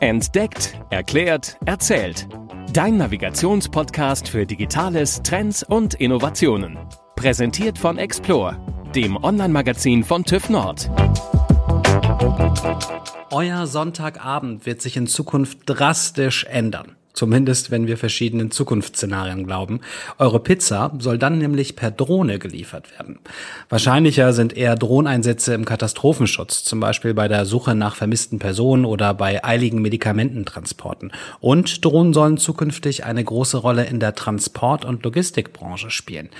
Entdeckt, erklärt, erzählt. Dein Navigationspodcast für Digitales, Trends und Innovationen. Präsentiert von Explore, dem Online-Magazin von TÜV Nord. Euer Sonntagabend wird sich in Zukunft drastisch ändern. Zumindest, wenn wir verschiedenen Zukunftsszenarien glauben. Eure Pizza soll dann nämlich per Drohne geliefert werden. Wahrscheinlicher sind eher Drohneinsätze im Katastrophenschutz, zum Beispiel bei der Suche nach vermissten Personen oder bei eiligen Medikamententransporten. Und Drohnen sollen zukünftig eine große Rolle in der Transport- und Logistikbranche spielen.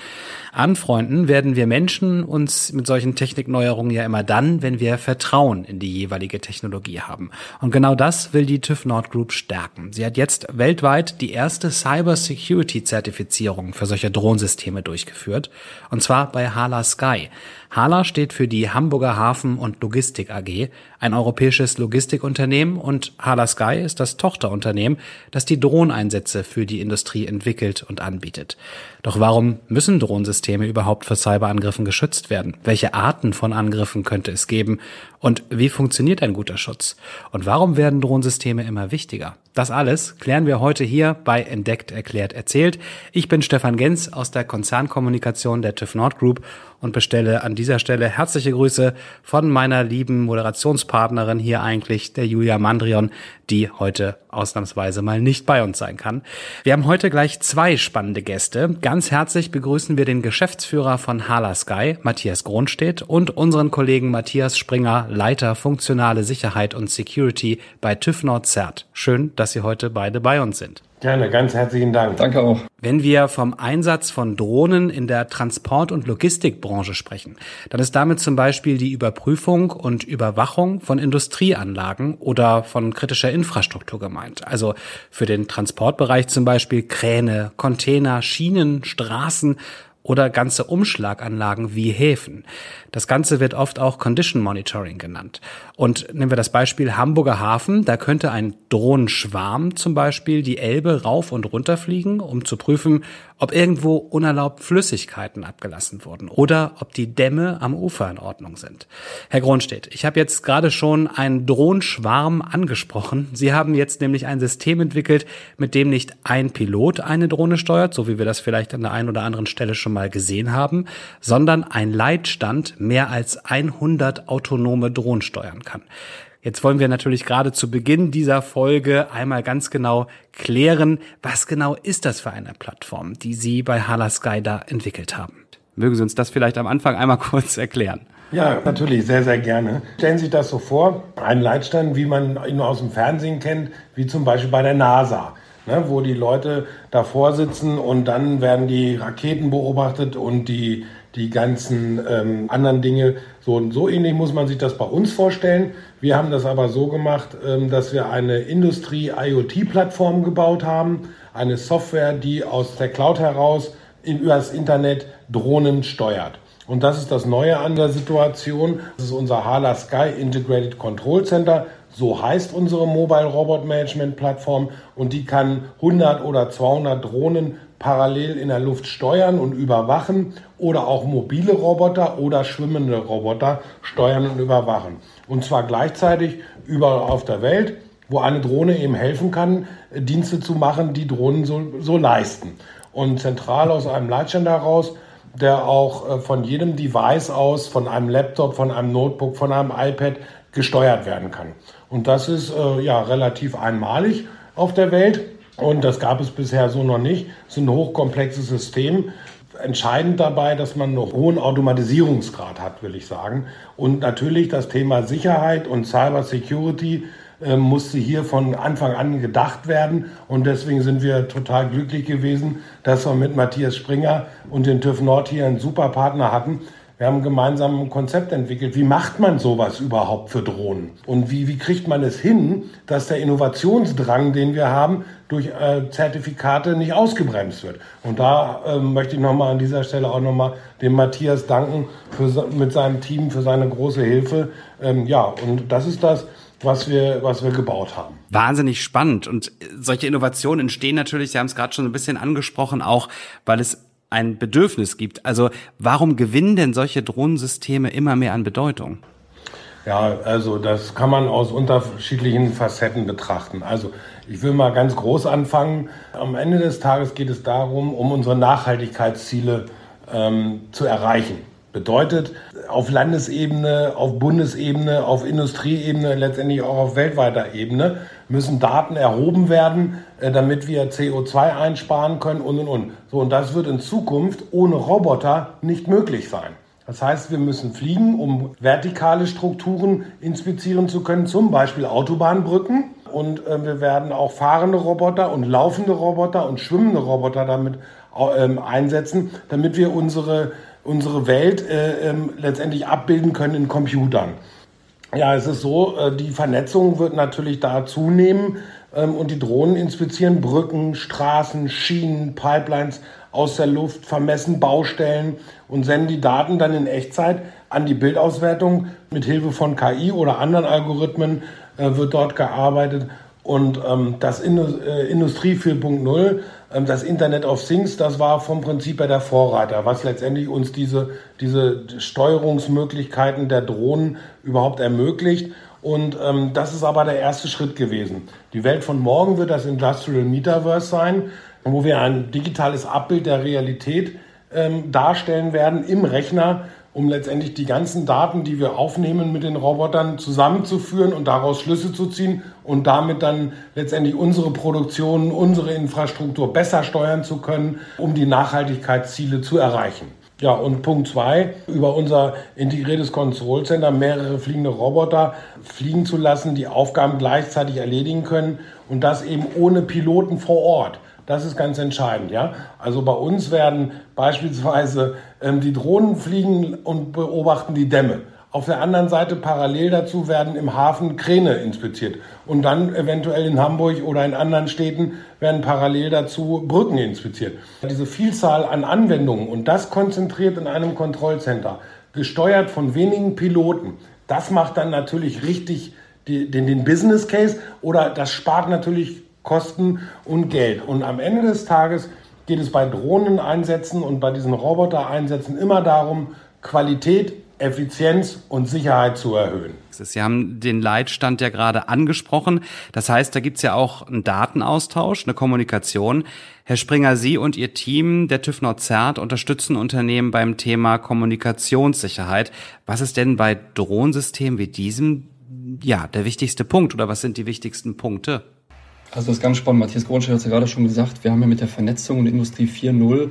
Anfreunden werden wir Menschen uns mit solchen Technikneuerungen ja immer dann, wenn wir Vertrauen in die jeweilige Technologie haben. Und genau das will die TÜV Nord Group stärken. Sie hat jetzt weltweit die erste Cyber Security Zertifizierung für solche Drohnsysteme durchgeführt, und zwar bei Hala Sky. Hala steht für die Hamburger Hafen und Logistik AG, ein europäisches Logistikunternehmen und Hala Sky ist das Tochterunternehmen, das die Drohneinsätze für die Industrie entwickelt und anbietet. Doch warum müssen Drohnsysteme überhaupt vor Cyberangriffen geschützt werden? Welche Arten von Angriffen könnte es geben? Und wie funktioniert ein guter Schutz? Und warum werden Drohnsysteme immer wichtiger? Das alles klären wir heute hier bei Entdeckt, Erklärt, Erzählt. Ich bin Stefan Gens aus der Konzernkommunikation der TÜV Nord Group und bestelle an dieser Stelle herzliche Grüße von meiner lieben Moderationspartnerin hier eigentlich, der Julia Mandrion, die heute ausnahmsweise mal nicht bei uns sein kann. Wir haben heute gleich zwei spannende Gäste. Ganz herzlich begrüßen wir den Geschäftsführer von Hala Sky, Matthias Gronstedt, und unseren Kollegen Matthias Springer, Leiter funktionale Sicherheit und Security bei TÜV Nord Cert. Schön, dass Sie heute beide bei uns sind. Gerne, ganz herzlichen Dank. Danke auch. Wenn wir vom Einsatz von Drohnen in der Transport- und Logistikbranche sprechen, dann ist damit zum Beispiel die Überprüfung und Überwachung von Industrieanlagen oder von kritischer Infrastruktur gemeint. Also für den Transportbereich zum Beispiel Kräne, Container, Schienen, Straßen oder ganze Umschlaganlagen wie Häfen. Das Ganze wird oft auch Condition Monitoring genannt. Und nehmen wir das Beispiel Hamburger Hafen, da könnte ein Drohnenschwarm zum Beispiel die Elbe rauf und runter fliegen, um zu prüfen, ob irgendwo unerlaubt Flüssigkeiten abgelassen wurden oder ob die Dämme am Ufer in Ordnung sind. Herr Gronstedt, ich habe jetzt gerade schon einen Drohnenschwarm angesprochen. Sie haben jetzt nämlich ein System entwickelt, mit dem nicht ein Pilot eine Drohne steuert, so wie wir das vielleicht an der einen oder anderen Stelle schon mal gesehen haben, sondern ein Leitstand mehr als 100 autonome Drohnen steuern kann. Jetzt wollen wir natürlich gerade zu Beginn dieser Folge einmal ganz genau klären, was genau ist das für eine Plattform, die Sie bei Hala Sky da entwickelt haben. Mögen Sie uns das vielleicht am Anfang einmal kurz erklären? Ja, natürlich, sehr, sehr gerne. Stellen Sie sich das so vor, ein Leitstand, wie man ihn aus dem Fernsehen kennt, wie zum Beispiel bei der NASA. Ne, wo die Leute davor sitzen und dann werden die Raketen beobachtet und die die ganzen ähm, anderen Dinge. So, so ähnlich muss man sich das bei uns vorstellen. Wir haben das aber so gemacht, ähm, dass wir eine Industrie-IoT-Plattform gebaut haben, eine Software, die aus der Cloud heraus in, über das Internet Drohnen steuert. Und das ist das Neue an der Situation. Das ist unser Hala Sky Integrated Control Center. So heißt unsere Mobile Robot Management Plattform und die kann 100 oder 200 Drohnen parallel in der Luft steuern und überwachen oder auch mobile Roboter oder schwimmende Roboter steuern und überwachen. Und zwar gleichzeitig überall auf der Welt, wo eine Drohne eben helfen kann, Dienste zu machen, die Drohnen so, so leisten. Und zentral aus einem Leitstand heraus, der auch äh, von jedem Device aus, von einem Laptop, von einem Notebook, von einem iPad gesteuert werden kann. Und das ist äh, ja relativ einmalig auf der Welt. Und das gab es bisher so noch nicht. Es ist ein hochkomplexes System. Entscheidend dabei, dass man einen hohen Automatisierungsgrad hat, will ich sagen. Und natürlich das Thema Sicherheit und Cyber Security äh, musste hier von Anfang an gedacht werden. Und deswegen sind wir total glücklich gewesen, dass wir mit Matthias Springer und den TÜV Nord hier einen super Partner hatten, wir haben gemeinsam ein Konzept entwickelt. Wie macht man sowas überhaupt für Drohnen? Und wie, wie kriegt man es hin, dass der Innovationsdrang, den wir haben, durch äh, Zertifikate nicht ausgebremst wird? Und da äh, möchte ich nochmal an dieser Stelle auch nochmal dem Matthias danken für, mit seinem Team für seine große Hilfe. Ähm, ja, und das ist das, was wir, was wir gebaut haben. Wahnsinnig spannend. Und solche Innovationen entstehen natürlich, Sie haben es gerade schon ein bisschen angesprochen, auch weil es ein Bedürfnis gibt. Also warum gewinnen denn solche Drohnensysteme immer mehr an Bedeutung? Ja, also das kann man aus unterschiedlichen Facetten betrachten. Also ich will mal ganz groß anfangen. Am Ende des Tages geht es darum, um unsere Nachhaltigkeitsziele ähm, zu erreichen. Bedeutet, auf Landesebene, auf Bundesebene, auf Industrieebene, letztendlich auch auf weltweiter Ebene müssen Daten erhoben werden, äh, damit wir CO2 einsparen können und und und. So, und das wird in Zukunft ohne Roboter nicht möglich sein. Das heißt, wir müssen fliegen, um vertikale Strukturen inspizieren zu können, zum Beispiel Autobahnbrücken. Und äh, wir werden auch fahrende Roboter und laufende Roboter und schwimmende Roboter damit äh, einsetzen, damit wir unsere, unsere Welt äh, ähm, letztendlich abbilden können in Computern. Ja, es ist so, äh, die Vernetzung wird natürlich da zunehmen ähm, und die Drohnen inspizieren Brücken, Straßen, Schienen, Pipelines aus der Luft, vermessen Baustellen und senden die Daten dann in Echtzeit an die Bildauswertung. Mit Hilfe von KI oder anderen Algorithmen äh, wird dort gearbeitet. Und ähm, das äh, Industrie 4.0, ähm, das Internet of Things, das war vom Prinzip her der Vorreiter, was letztendlich uns diese, diese Steuerungsmöglichkeiten der Drohnen überhaupt ermöglicht. Und ähm, das ist aber der erste Schritt gewesen. Die Welt von morgen wird das Industrial Metaverse sein, wo wir ein digitales Abbild der Realität ähm, darstellen werden im Rechner, um letztendlich die ganzen Daten, die wir aufnehmen mit den Robotern zusammenzuführen und daraus Schlüsse zu ziehen und damit dann letztendlich unsere Produktion, unsere Infrastruktur besser steuern zu können, um die Nachhaltigkeitsziele zu erreichen. Ja, und Punkt zwei, über unser integriertes Control mehrere fliegende Roboter fliegen zu lassen, die Aufgaben gleichzeitig erledigen können und das eben ohne Piloten vor Ort. Das ist ganz entscheidend, ja. Also bei uns werden beispielsweise ähm, die Drohnen fliegen und beobachten die Dämme. Auf der anderen Seite parallel dazu werden im Hafen Kräne inspiziert. Und dann eventuell in Hamburg oder in anderen Städten werden parallel dazu Brücken inspiziert. Diese Vielzahl an Anwendungen und das konzentriert in einem Kontrollcenter, gesteuert von wenigen Piloten, das macht dann natürlich richtig die, den, den Business Case oder das spart natürlich Kosten und Geld. Und am Ende des Tages geht es bei Drohneneinsätzen und bei diesen Robotereinsätzen immer darum, Qualität, Effizienz und Sicherheit zu erhöhen. Sie haben den Leitstand ja gerade angesprochen. Das heißt, da gibt es ja auch einen Datenaustausch, eine Kommunikation. Herr Springer, Sie und Ihr Team der TÜV Nord-Zert unterstützen Unternehmen beim Thema Kommunikationssicherheit. Was ist denn bei Drohnensystemen wie diesem ja der wichtigste Punkt oder was sind die wichtigsten Punkte? Also das ist ganz spannend. Matthias Gronstedt hat es ja gerade schon gesagt. Wir haben ja mit der Vernetzung und Industrie 4.0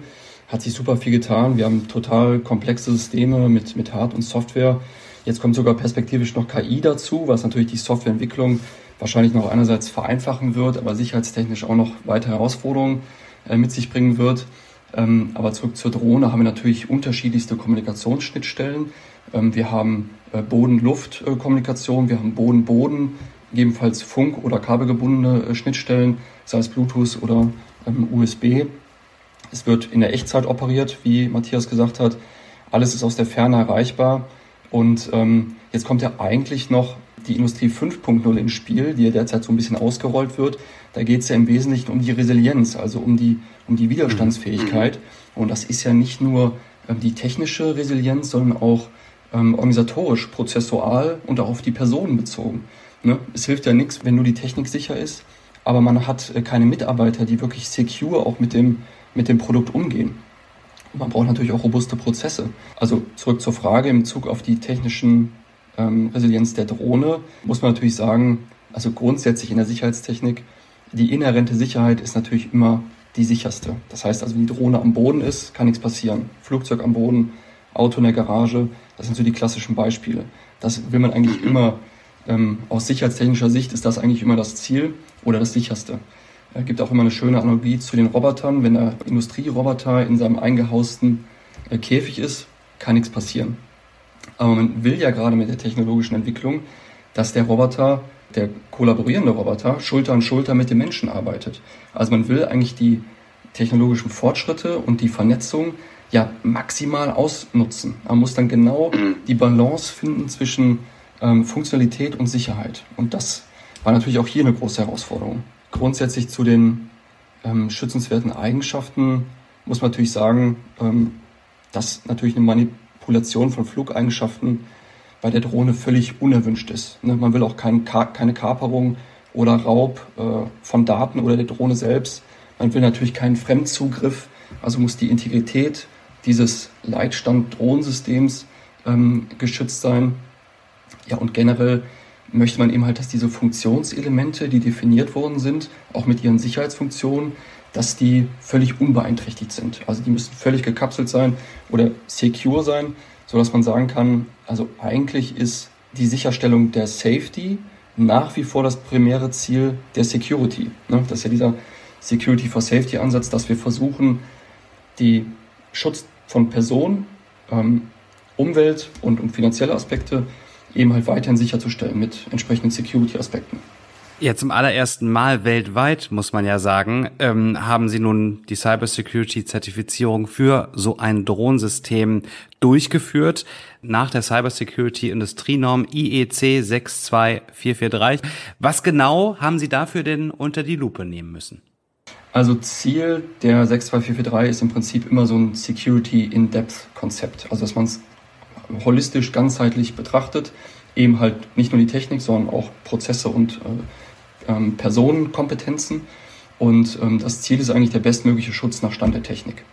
hat sich super viel getan. Wir haben total komplexe Systeme mit, mit Hard- und Software. Jetzt kommt sogar perspektivisch noch KI dazu, was natürlich die Softwareentwicklung wahrscheinlich noch einerseits vereinfachen wird, aber sicherheitstechnisch auch noch weitere Herausforderungen äh, mit sich bringen wird. Ähm, aber zurück zur Drohne haben wir natürlich unterschiedlichste Kommunikationsschnittstellen. Ähm, wir haben äh, Boden-Luft-Kommunikation, wir haben Boden-Boden, gegebenenfalls Funk- oder kabelgebundene äh, Schnittstellen, sei es Bluetooth oder ähm, USB. Es wird in der Echtzeit operiert, wie Matthias gesagt hat. Alles ist aus der Ferne erreichbar. Und ähm, jetzt kommt ja eigentlich noch die Industrie 5.0 ins Spiel, die ja derzeit so ein bisschen ausgerollt wird. Da geht es ja im Wesentlichen um die Resilienz, also um die, um die Widerstandsfähigkeit. Und das ist ja nicht nur ähm, die technische Resilienz, sondern auch ähm, organisatorisch, prozessual und auch auf die Personen bezogen. Ne? Es hilft ja nichts, wenn nur die Technik sicher ist, aber man hat äh, keine Mitarbeiter, die wirklich secure auch mit dem, mit dem Produkt umgehen. man braucht natürlich auch robuste Prozesse. Also zurück zur Frage im Bezug auf die technischen ähm, Resilienz der Drohne, muss man natürlich sagen, also grundsätzlich in der Sicherheitstechnik, die inhärente Sicherheit ist natürlich immer die sicherste. Das heißt also, wenn die Drohne am Boden ist, kann nichts passieren. Flugzeug am Boden, Auto in der Garage, das sind so die klassischen Beispiele. Das will man eigentlich immer ähm, aus sicherheitstechnischer Sicht ist das eigentlich immer das Ziel oder das sicherste. Es gibt auch immer eine schöne Analogie zu den Robotern. Wenn der Industrieroboter in seinem eingehausten äh, Käfig ist, kann nichts passieren. Aber man will ja gerade mit der technologischen Entwicklung, dass der Roboter, der kollaborierende Roboter, Schulter an Schulter mit dem Menschen arbeitet. Also man will eigentlich die technologischen Fortschritte und die Vernetzung ja maximal ausnutzen. Man muss dann genau die Balance finden zwischen ähm, Funktionalität und Sicherheit. Und das war natürlich auch hier eine große Herausforderung. Grundsätzlich zu den ähm, schützenswerten Eigenschaften muss man natürlich sagen, ähm, dass natürlich eine Manipulation von Flugeigenschaften bei der Drohne völlig unerwünscht ist. Ne? Man will auch kein, keine Kaperung oder Raub äh, von Daten oder der Drohne selbst. Man will natürlich keinen Fremdzugriff, also muss die Integrität dieses Leitstand-Drohnensystems ähm, geschützt sein. Ja, und generell möchte man eben halt, dass diese Funktionselemente, die definiert worden sind, auch mit ihren Sicherheitsfunktionen, dass die völlig unbeeinträchtigt sind. Also die müssen völlig gekapselt sein oder secure sein, sodass man sagen kann, also eigentlich ist die Sicherstellung der Safety nach wie vor das primäre Ziel der Security. Ne? Das ist ja dieser Security for Safety Ansatz, dass wir versuchen, die Schutz von Personen, ähm, Umwelt und, und finanzielle Aspekte eben halt weiterhin sicherzustellen mit entsprechenden Security-Aspekten. Ja, zum allerersten Mal weltweit, muss man ja sagen, ähm, haben Sie nun die Cybersecurity-Zertifizierung für so ein Drohensystem durchgeführt nach der Cybersecurity-Industrienorm IEC 62443. Was genau haben Sie dafür denn unter die Lupe nehmen müssen? Also Ziel der 62443 ist im Prinzip immer so ein Security-in-Depth-Konzept. Also dass man es holistisch, ganzheitlich betrachtet, eben halt nicht nur die Technik, sondern auch Prozesse und äh, ähm, Personenkompetenzen. Und ähm, das Ziel ist eigentlich der bestmögliche Schutz nach Stand der Technik.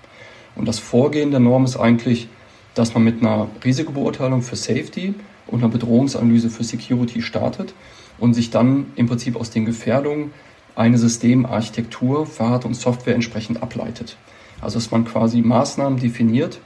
Und das Vorgehen der Norm ist eigentlich, dass man mit einer Risikobeurteilung für Safety und einer Bedrohungsanalyse für Security startet und sich dann im Prinzip aus den Gefährdungen eine Systemarchitektur Hard- und Software entsprechend ableitet. Also dass man quasi Maßnahmen definiert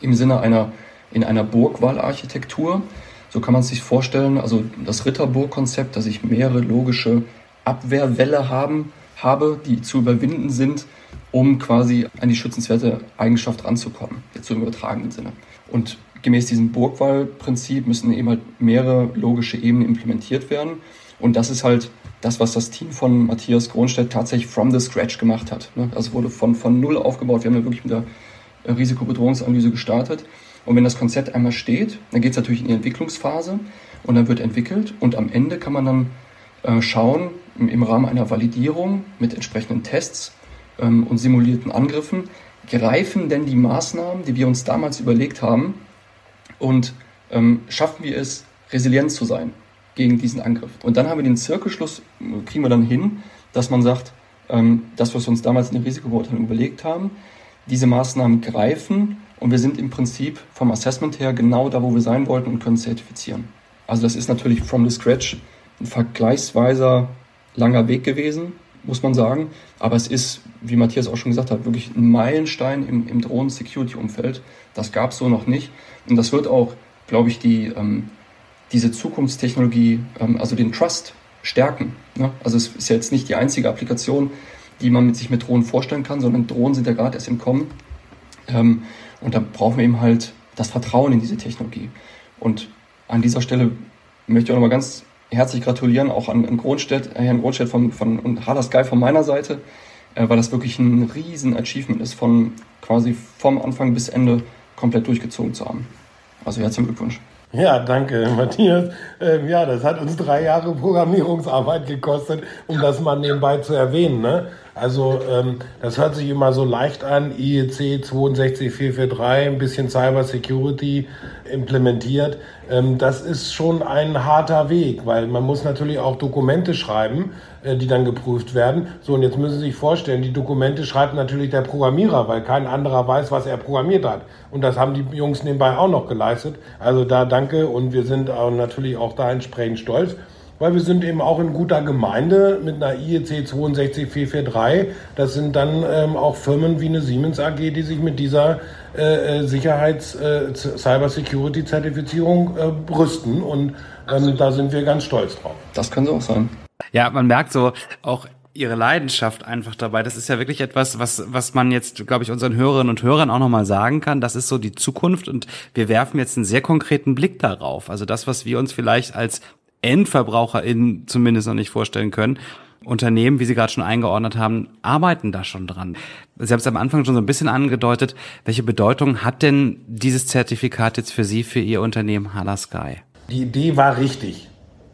im Sinne einer in einer Burgwahlarchitektur. So kann man es sich vorstellen, also das Ritterburg-Konzept, dass ich mehrere logische Abwehrwälle haben, habe, die zu überwinden sind, um quasi an die schützenswerte Eigenschaft ranzukommen, jetzt so im übertragenen Sinne. Und gemäß diesem Burgwall-Prinzip müssen eben halt mehrere logische Ebenen implementiert werden. Und das ist halt das, was das Team von Matthias Kronstedt tatsächlich from the scratch gemacht hat. Also wurde von, von null aufgebaut. Wir haben ja wirklich mit der Risikobedrohungsanalyse gestartet. Und wenn das Konzept einmal steht, dann geht es natürlich in die Entwicklungsphase und dann wird entwickelt und am Ende kann man dann äh, schauen, im, Rahmen einer Validierung mit entsprechenden Tests ähm, und simulierten Angriffen, greifen denn die Maßnahmen, die wir uns damals überlegt haben und ähm, schaffen wir es, resilient zu sein gegen diesen Angriff. Und dann haben wir den Zirkelschluss, kriegen wir dann hin, dass man sagt, ähm, das, was wir uns damals in der Risikobeurteilung überlegt haben, diese Maßnahmen greifen und wir sind im Prinzip vom Assessment her genau da, wo wir sein wollten und können zertifizieren. Also das ist natürlich from the scratch ein vergleichsweise langer Weg gewesen, muss man sagen. Aber es ist, wie Matthias auch schon gesagt hat, wirklich ein Meilenstein im, im Drohnen-Security-Umfeld. Das gab es so noch nicht. Und das wird auch, glaube ich, die ähm, diese Zukunftstechnologie, ähm, also den Trust stärken. Ne? Also es ist ja jetzt nicht die einzige Applikation, die man mit sich mit Drohnen vorstellen kann, sondern Drohnen sind ja gerade erst im Kommen. Ähm, und da brauchen wir eben halt das Vertrauen in diese Technologie. Und an dieser Stelle möchte ich auch nochmal ganz herzlich gratulieren, auch an, an Kronstedt, äh, Herrn Kronstedt von, von, und Harder Sky von meiner Seite, äh, weil das wirklich ein riesen Achievement ist, von quasi vom Anfang bis Ende komplett durchgezogen zu haben. Also herzlichen Glückwunsch. Ja, danke, Matthias. Ähm, ja, das hat uns drei Jahre Programmierungsarbeit gekostet, um das mal nebenbei zu erwähnen. Ne? Also ähm, das hört sich immer so leicht an, IEC 62443, ein bisschen Cyber Security implementiert. Ähm, das ist schon ein harter Weg, weil man muss natürlich auch Dokumente schreiben, äh, die dann geprüft werden. So, und jetzt müssen Sie sich vorstellen, die Dokumente schreibt natürlich der Programmierer, weil kein anderer weiß, was er programmiert hat. Und das haben die Jungs nebenbei auch noch geleistet. Also da danke und wir sind natürlich auch da entsprechend stolz weil wir sind eben auch in guter Gemeinde mit einer IEC 62443. Das sind dann ähm, auch Firmen wie eine Siemens AG, die sich mit dieser äh, äh Sicherheits-, äh, Cyber-Security-Zertifizierung äh, brüsten. Und ähm, da sind wir ganz stolz drauf. Das kann so auch sein. Ja, man merkt so auch ihre Leidenschaft einfach dabei. Das ist ja wirklich etwas, was, was man jetzt, glaube ich, unseren Hörerinnen und Hörern auch nochmal sagen kann. Das ist so die Zukunft und wir werfen jetzt einen sehr konkreten Blick darauf. Also das, was wir uns vielleicht als EndverbraucherInnen zumindest noch nicht vorstellen können. Unternehmen, wie Sie gerade schon eingeordnet haben, arbeiten da schon dran. Sie haben es am Anfang schon so ein bisschen angedeutet. Welche Bedeutung hat denn dieses Zertifikat jetzt für Sie, für Ihr Unternehmen Hala Sky? Die Idee war richtig,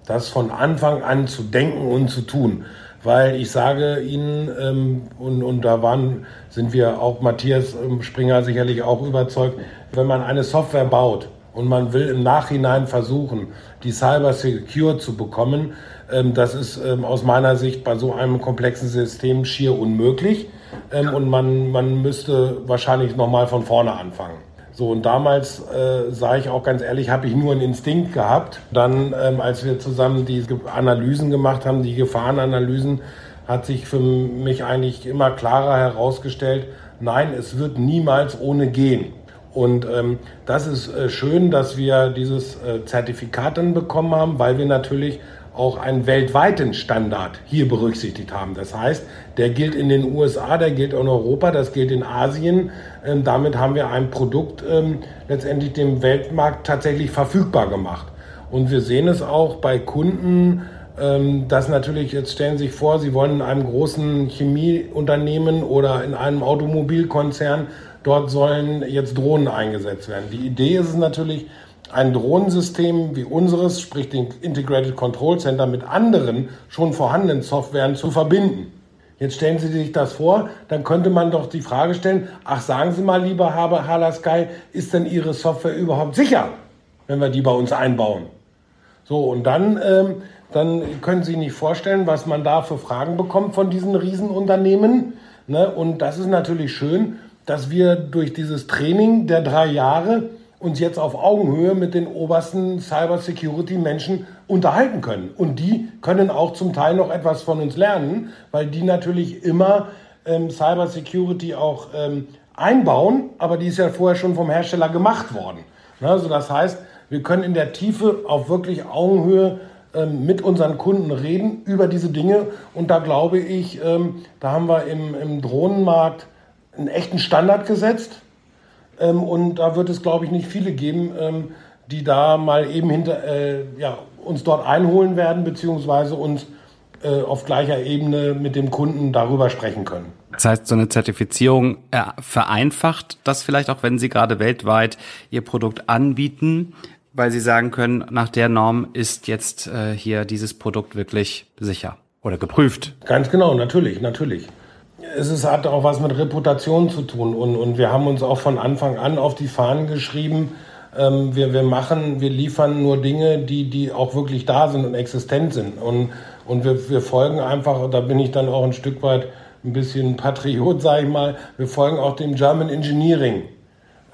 das von Anfang an zu denken und zu tun. Weil ich sage Ihnen, ähm, und, und da waren, sind wir auch Matthias ähm, Springer sicherlich auch überzeugt, wenn man eine Software baut, und man will im Nachhinein versuchen, die Cyber Secure zu bekommen, ähm, das ist ähm, aus meiner Sicht bei so einem komplexen System schier unmöglich ähm, und man, man müsste wahrscheinlich nochmal von vorne anfangen. So, und damals, äh, sage ich auch ganz ehrlich, habe ich nur einen Instinkt gehabt. Dann, ähm, als wir zusammen die Analysen gemacht haben, die Gefahrenanalysen, hat sich für mich eigentlich immer klarer herausgestellt, nein, es wird niemals ohne gehen. Und ähm, das ist äh, schön, dass wir dieses äh, Zertifikat dann bekommen haben, weil wir natürlich auch einen weltweiten Standard hier berücksichtigt haben. Das heißt, der gilt in den USA, der gilt in Europa, das gilt in Asien. Ähm, damit haben wir ein Produkt ähm, letztendlich dem Weltmarkt tatsächlich verfügbar gemacht. Und wir sehen es auch bei Kunden, ähm, dass natürlich, jetzt stellen Sie sich vor, Sie wollen in einem großen Chemieunternehmen oder in einem Automobilkonzern, dort sollen jetzt Drohnen eingesetzt werden. Die Idee ist es natürlich, ein Drohnensystem wie unseres, sprich den Integrated Control Center, mit anderen schon vorhandenen Softwaren zu verbinden. Jetzt stellen Sie sich das vor, dann könnte man doch die Frage stellen, ach sagen Sie mal, lieber Haber Hala Sky, ist denn Ihre Software überhaupt sicher, wenn wir die bei uns einbauen? So, und dann, ähm, dann können Sie nicht vorstellen, was man da für Fragen bekommt von diesen Riesenunternehmen. Ne? Und das ist natürlich schön, dass wir durch dieses Training der drei Jahre uns jetzt auf Augenhöhe mit den obersten Cybersecurity-Menschen unterhalten können. Und die können auch zum Teil noch etwas von uns lernen, weil die natürlich immer ähm, Cybersecurity auch ähm, einbauen, aber die ist ja vorher schon vom Hersteller gemacht worden. Also das heißt, wir können in der Tiefe auf wirklich Augenhöhe ähm, mit unseren Kunden reden über diese Dinge. Und da glaube ich, ähm, da haben wir im, im Drohnenmarkt einen echten Standard gesetzt ähm, und da wird es, glaube ich, nicht viele geben, ähm, die da mal eben hinter, äh, ja, uns dort einholen werden, beziehungsweise uns äh, auf gleicher Ebene mit dem Kunden darüber sprechen können. Das heißt, so eine Zertifizierung äh, vereinfacht das vielleicht auch, wenn Sie gerade weltweit Ihr Produkt anbieten, weil Sie sagen können, nach der Norm ist jetzt äh, hier dieses Produkt wirklich sicher oder geprüft. Ganz genau, natürlich, natürlich es ist, hat auch was mit Reputation zu tun. Und, und wir haben uns auch von Anfang an auf die Fahnen geschrieben, ähm, wir, wir machen, wir liefern nur Dinge, die, die auch wirklich da sind und existent sind. Und, und wir, wir folgen einfach, da bin ich dann auch ein Stück weit ein bisschen Patriot, sage ich mal, wir folgen auch dem German Engineering.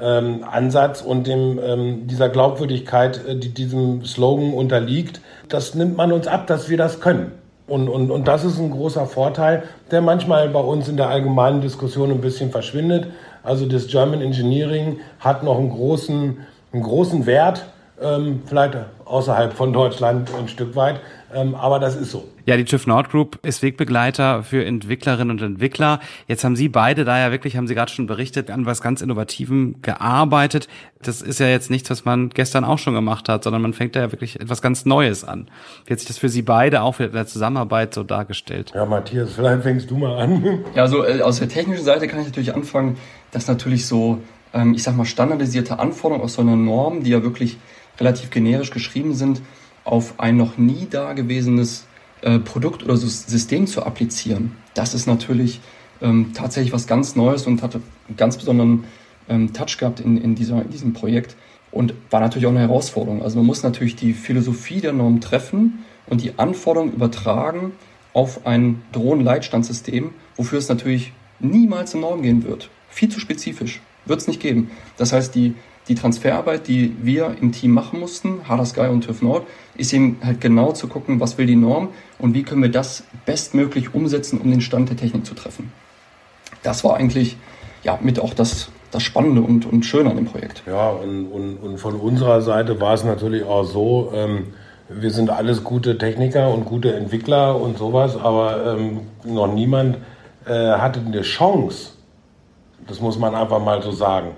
Ähm, Ansatz und dem, ähm, dieser Glaubwürdigkeit, äh, die diesem Slogan unterliegt, das nimmt man uns ab, dass wir das können. Und, und, und das ist ein großer Vorteil, der manchmal bei uns in der allgemeinen Diskussion ein bisschen verschwindet. Also das German Engineering hat noch einen großen, einen großen Wert, ähm, vielleicht außerhalb von Deutschland ein Stück weit, ähm, aber das ist so. Ja, die TÜV Nord Group ist Wegbegleiter für Entwicklerinnen und Entwickler. Jetzt haben Sie beide da ja wirklich, haben Sie gerade schon berichtet, an was ganz Innovativem gearbeitet. Das ist ja jetzt nichts, was man gestern auch schon gemacht hat, sondern man fängt da ja wirklich etwas ganz Neues an. Wie hat sich das für Sie beide auch in der Zusammenarbeit so dargestellt? Ja, Matthias, vielleicht fängst du mal an. Ja, also äh, aus der technischen Seite kann ich natürlich anfangen, dass natürlich so, ähm, ich sag mal, standardisierte Anforderungen aus so einer Norm, die ja wirklich relativ generisch geschrieben sind, auf ein noch nie dagewesenes äh, Produkt oder System zu applizieren. Das ist natürlich ähm, tatsächlich was ganz Neues und hat einen ganz besonderen ähm, Touch gehabt in, in, dieser, in diesem Projekt und war natürlich auch eine Herausforderung. Also man muss natürlich die Philosophie der Norm treffen und die Anforderungen übertragen auf ein Drohnenleitstandssystem, wofür es natürlich niemals eine Norm gehen wird. Viel zu spezifisch. Wird es nicht geben. Das heißt, die die Transferarbeit, die wir im Team machen mussten, Harder Sky und TÜV Nord, ist eben halt genau zu gucken, was will die Norm und wie können wir das bestmöglich umsetzen, um den Stand der Technik zu treffen. Das war eigentlich ja mit auch das, das Spannende und, und Schöne an dem Projekt. Ja, und, und, und von unserer Seite war es natürlich auch so, ähm, wir sind alles gute Techniker und gute Entwickler und sowas, aber ähm, noch niemand äh, hatte eine Chance, das muss man einfach mal so sagen,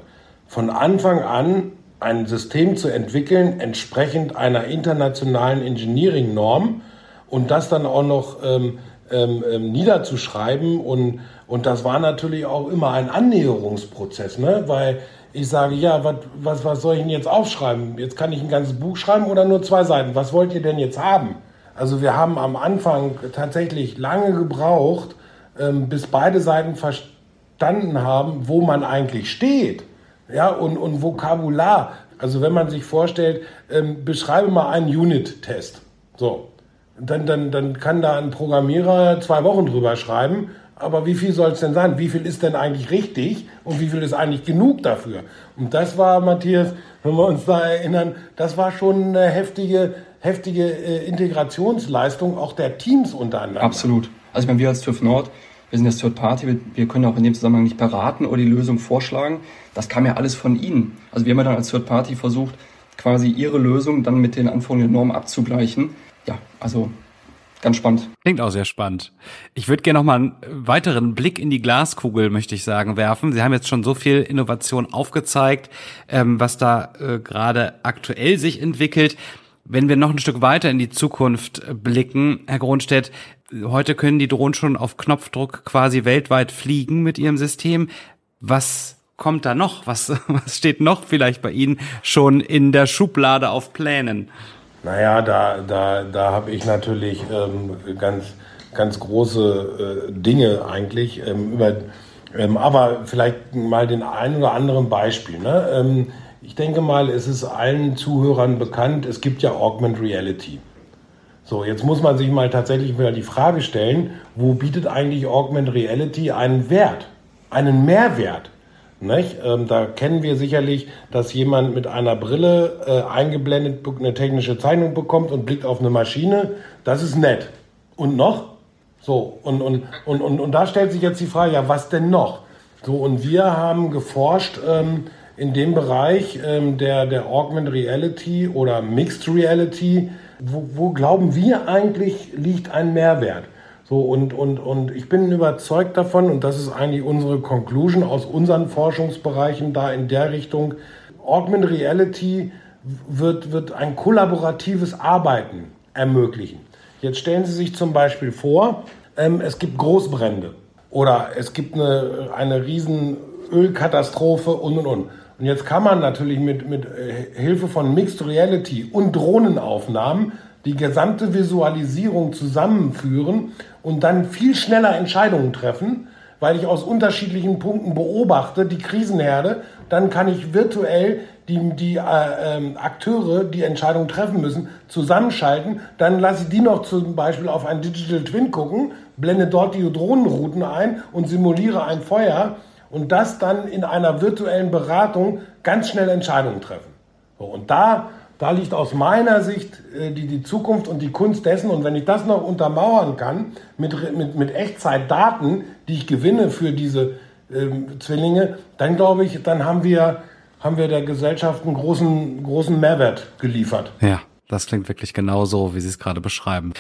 von Anfang an ein System zu entwickeln, entsprechend einer internationalen Engineering-Norm und das dann auch noch ähm, ähm, ähm, niederzuschreiben. Und, und das war natürlich auch immer ein Annäherungsprozess, ne? weil ich sage, ja, wat, was, was soll ich denn jetzt aufschreiben? Jetzt kann ich ein ganzes Buch schreiben oder nur zwei Seiten. Was wollt ihr denn jetzt haben? Also wir haben am Anfang tatsächlich lange gebraucht, ähm, bis beide Seiten verstanden haben, wo man eigentlich steht ja, und, und Vokabular. Also wenn man sich vorstellt, ähm, beschreibe mal einen Unit-Test. So, dann, dann, dann kann da ein Programmierer zwei Wochen drüber schreiben, aber wie viel soll es denn sein? Wie viel ist denn eigentlich richtig und wie viel ist eigentlich genug dafür? Und das war, Matthias, wenn wir uns da erinnern, das war schon eine heftige, heftige äh, Integrationsleistung auch der Teams untereinander. Absolut. Also ich meine, wir als TÜV Nord, wir sind das Third Party, wir, wir können auch in dem Zusammenhang nicht beraten oder die Lösung vorschlagen. Das kam ja alles von Ihnen. Also wir haben ja dann als Third Party versucht, quasi Ihre Lösung dann mit den Anforderungen der Norm abzugleichen. Ja, also ganz spannend. Klingt auch sehr spannend. Ich würde gerne noch mal einen weiteren Blick in die Glaskugel, möchte ich sagen, werfen. Sie haben jetzt schon so viel Innovation aufgezeigt, ähm, was da äh, gerade aktuell sich entwickelt. Wenn wir noch ein Stück weiter in die Zukunft blicken, Herr Gronstedt, heute können die Drohnen schon auf Knopfdruck quasi weltweit fliegen mit ihrem System. Was kommt da noch? Was, was steht noch vielleicht bei Ihnen schon in der Schublade auf Plänen? Naja, da, da, da habe ich natürlich ähm, ganz, ganz große äh, Dinge eigentlich. Ähm, über, ähm, aber vielleicht mal den einen oder anderen Beispiel. Ne? Ähm, ich denke mal, es ist allen Zuhörern bekannt, es gibt ja Augment Reality. So, jetzt muss man sich mal tatsächlich wieder die Frage stellen, wo bietet eigentlich Augment Reality einen Wert, einen Mehrwert? Ähm, da kennen wir sicherlich, dass jemand mit einer Brille äh, eingeblendet eine technische Zeichnung bekommt und blickt auf eine Maschine. Das ist nett. Und noch? So, und, und, und, und, und da stellt sich jetzt die Frage, ja, was denn noch? So, und wir haben geforscht ähm, in dem Bereich ähm, der, der Augmented Reality oder Mixed Reality. Wo, wo glauben wir eigentlich liegt ein Mehrwert? So, und, und, und ich bin überzeugt davon, und das ist eigentlich unsere Conclusion aus unseren Forschungsbereichen da in der Richtung, Augmented Reality wird, wird ein kollaboratives Arbeiten ermöglichen. Jetzt stellen Sie sich zum Beispiel vor, ähm, es gibt Großbrände oder es gibt eine, eine riesen Ölkatastrophe und und und. Und jetzt kann man natürlich mit, mit äh, Hilfe von Mixed Reality und Drohnenaufnahmen die gesamte Visualisierung zusammenführen und dann viel schneller Entscheidungen treffen, weil ich aus unterschiedlichen Punkten beobachte die Krisenherde, dann kann ich virtuell die, die äh, äh, Akteure, die Entscheidungen treffen müssen, zusammenschalten. Dann lasse ich die noch zum Beispiel auf ein Digital Twin gucken, blende dort die Drohnenrouten ein und simuliere ein Feuer und das dann in einer virtuellen Beratung ganz schnell Entscheidungen treffen. So, und da da liegt aus meiner Sicht äh, die, die Zukunft und die Kunst dessen. Und wenn ich das noch untermauern kann mit, mit, mit Echtzeitdaten, die ich gewinne für diese ähm, Zwillinge, dann glaube ich, dann haben wir, haben wir der Gesellschaft einen großen, großen Mehrwert geliefert. Ja, das klingt wirklich genauso, wie Sie es gerade beschreiben.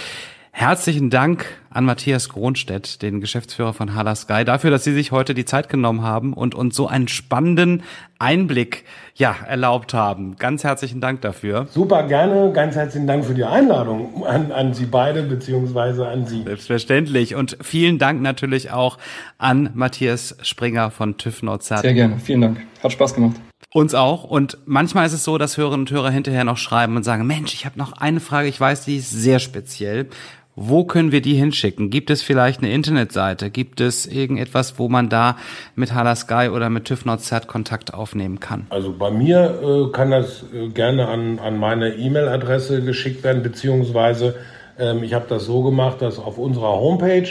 Herzlichen Dank an Matthias Gronstedt, den Geschäftsführer von Hala Sky, dafür, dass Sie sich heute die Zeit genommen haben und uns so einen spannenden Einblick ja, erlaubt haben. Ganz herzlichen Dank dafür. Super gerne. Ganz herzlichen Dank für die Einladung an, an Sie beide beziehungsweise an Sie. Selbstverständlich. Und vielen Dank natürlich auch an Matthias Springer von TÜV Nordzert. Sehr gerne. Vielen Dank. Hat Spaß gemacht. Uns auch. Und manchmal ist es so, dass Hörerinnen und Hörer hinterher noch schreiben und sagen, Mensch, ich habe noch eine Frage, ich weiß, die ist sehr speziell. Wo können wir die hinschicken? Gibt es vielleicht eine Internetseite? Gibt es irgendetwas, wo man da mit Hala Sky oder mit TÜV Nordz Kontakt aufnehmen kann? Also bei mir äh, kann das äh, gerne an, an meine E-Mail-Adresse geschickt werden, beziehungsweise ähm, ich habe das so gemacht, dass auf unserer Homepage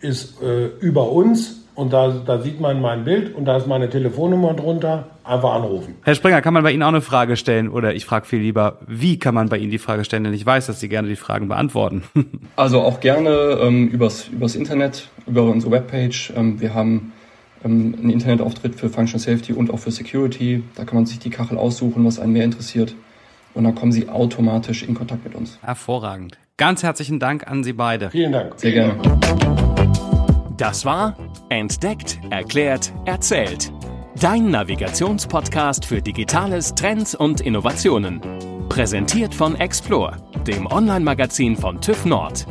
ist äh, über uns und da, da sieht man mein Bild und da ist meine Telefonnummer drunter. Einfach anrufen. Herr Springer, kann man bei Ihnen auch eine Frage stellen? Oder ich frage viel lieber, wie kann man bei Ihnen die Frage stellen? Denn ich weiß, dass Sie gerne die Fragen beantworten. also auch gerne ähm, übers, übers Internet, über unsere Webpage. Ähm, wir haben ähm, einen Internetauftritt für Functional Safety und auch für Security. Da kann man sich die Kachel aussuchen, was einen mehr interessiert. Und dann kommen Sie automatisch in Kontakt mit uns. Hervorragend. Ganz herzlichen Dank an Sie beide. Vielen Dank. Sehr gerne. Das war Entdeckt, Erklärt, Erzählt. Dein Navigationspodcast für Digitales, Trends und Innovationen. Präsentiert von Explore, dem Online-Magazin von TÜV Nord.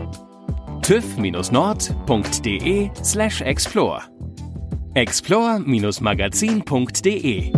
tüv-nord.de slash explore. explore-magazin.de